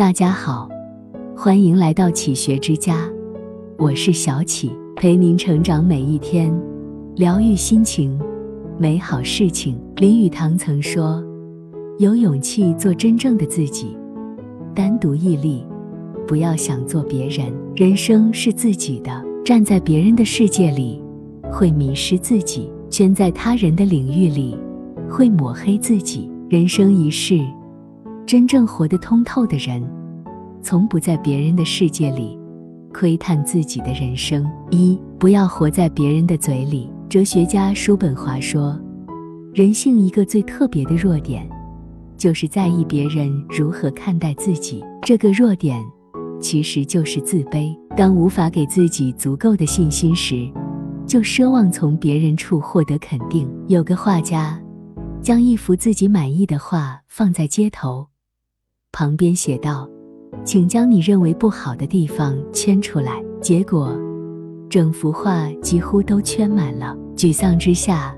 大家好，欢迎来到启学之家，我是小启，陪您成长每一天，疗愈心情，美好事情。林语堂曾说：“有勇气做真正的自己，单独屹立，不要想做别人。人生是自己的，站在别人的世界里，会迷失自己；圈在他人的领域里，会抹黑自己。人生一世。”真正活得通透的人，从不在别人的世界里窥探自己的人生。一，不要活在别人的嘴里。哲学家叔本华说，人性一个最特别的弱点，就是在意别人如何看待自己。这个弱点其实就是自卑。当无法给自己足够的信心时，就奢望从别人处获得肯定。有个画家，将一幅自己满意的画放在街头。旁边写道：“请将你认为不好的地方圈出来。”结果，整幅画几乎都圈满了。沮丧之下，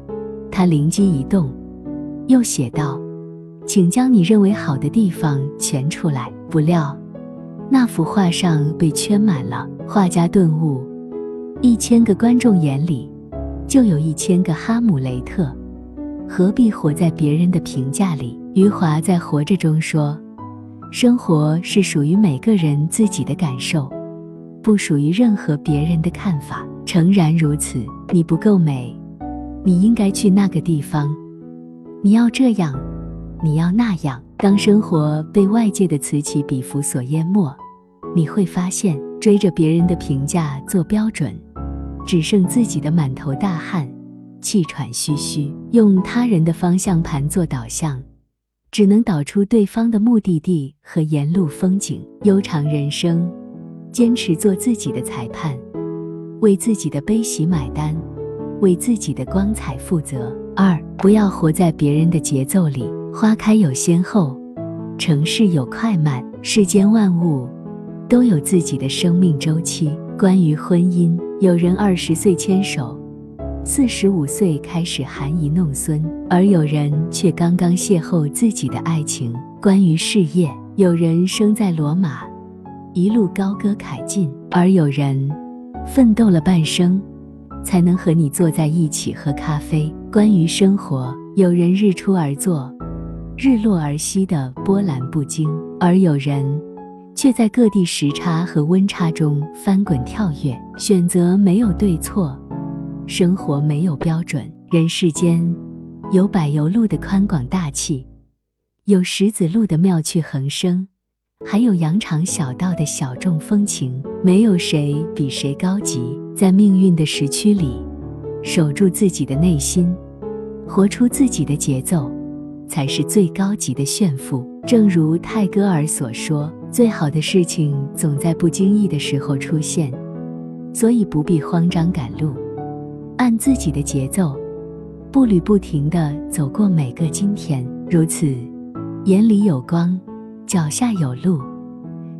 他灵机一动，又写道：“请将你认为好的地方圈出来。”不料，那幅画上被圈满了。画家顿悟：一千个观众眼里，就有一千个哈姆雷特，何必活在别人的评价里？余华在《活着》中说。生活是属于每个人自己的感受，不属于任何别人的看法。诚然如此，你不够美，你应该去那个地方。你要这样，你要那样。当生活被外界的此起彼伏所淹没，你会发现，追着别人的评价做标准，只剩自己的满头大汗，气喘吁吁。用他人的方向盘做导向。只能导出对方的目的地和沿路风景。悠长人生，坚持做自己的裁判，为自己的悲喜买单，为自己的光彩负责。二，不要活在别人的节奏里。花开有先后，成事有快慢，世间万物都有自己的生命周期。关于婚姻，有人二十岁牵手。四十五岁开始含饴弄孙，而有人却刚刚邂逅自己的爱情。关于事业，有人生在罗马，一路高歌凯进；而有人奋斗了半生，才能和你坐在一起喝咖啡。关于生活，有人日出而作，日落而息的波澜不惊；而有人却在各地时差和温差中翻滚跳跃。选择没有对错。生活没有标准，人世间有柏油路的宽广大气，有石子路的妙趣横生，还有羊肠小道的小众风情。没有谁比谁高级，在命运的时区里，守住自己的内心，活出自己的节奏，才是最高级的炫富。正如泰戈尔所说：“最好的事情总在不经意的时候出现，所以不必慌张赶路。”按自己的节奏，步履不停地走过每个今天，如此，眼里有光，脚下有路，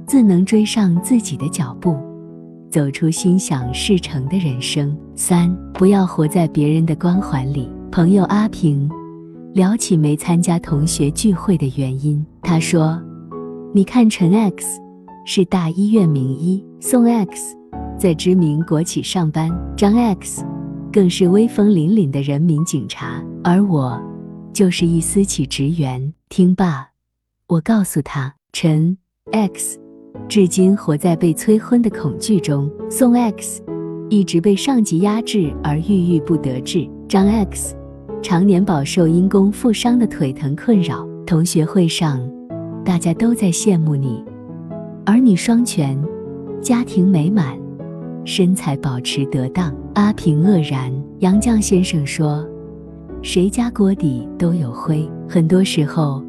自能追上自己的脚步，走出心想事成的人生。三，不要活在别人的光环里。朋友阿平聊起没参加同学聚会的原因，他说：“你看陈 X 是大医院名医，宋 X 在知名国企上班，张 X。”更是威风凛凛的人民警察，而我就是一私企职员。听罢，我告诉他：“陈 X 至今活在被催婚的恐惧中，宋 X 一直被上级压制而郁郁不得志，张 X 常年饱受因公负伤的腿疼困扰。同学会上，大家都在羡慕你，儿女双全，家庭美满。”身材保持得当，阿平愕然。杨绛先生说：“谁家锅底都有灰。很多时候，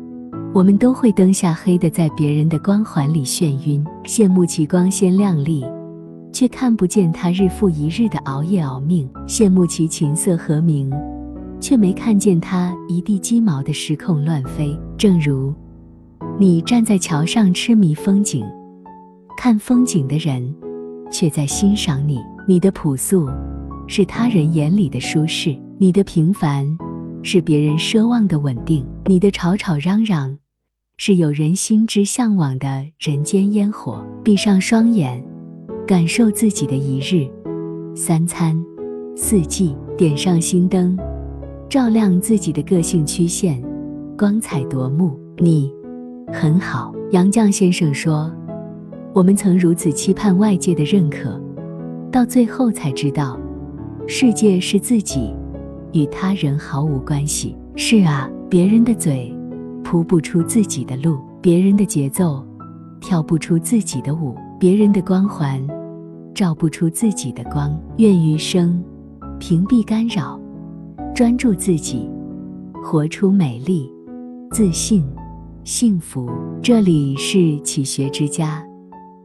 我们都会灯下黑的，在别人的光环里眩晕，羡慕其光鲜亮丽，却看不见他日复一日的熬夜熬命；羡慕其琴瑟和鸣，却没看见他一地鸡毛的失控乱飞。正如你站在桥上痴迷风景，看风景的人。”却在欣赏你，你的朴素是他人眼里的舒适，你的平凡是别人奢望的稳定，你的吵吵嚷嚷是有人心之向往的人间烟火。闭上双眼，感受自己的一日、三餐、四季，点上心灯，照亮自己的个性曲线，光彩夺目。你很好。杨绛先生说：“我们曾如此期盼外界的认可，到最后才知道，世界是自己，与他人毫无关系。”是啊，别人的嘴铺不出自己的路，别人的节奏跳不出自己的舞，别人的光环照不出自己的光。愿余生屏蔽干扰，专注自己，活出美丽、自信、幸福。这里是启学之家，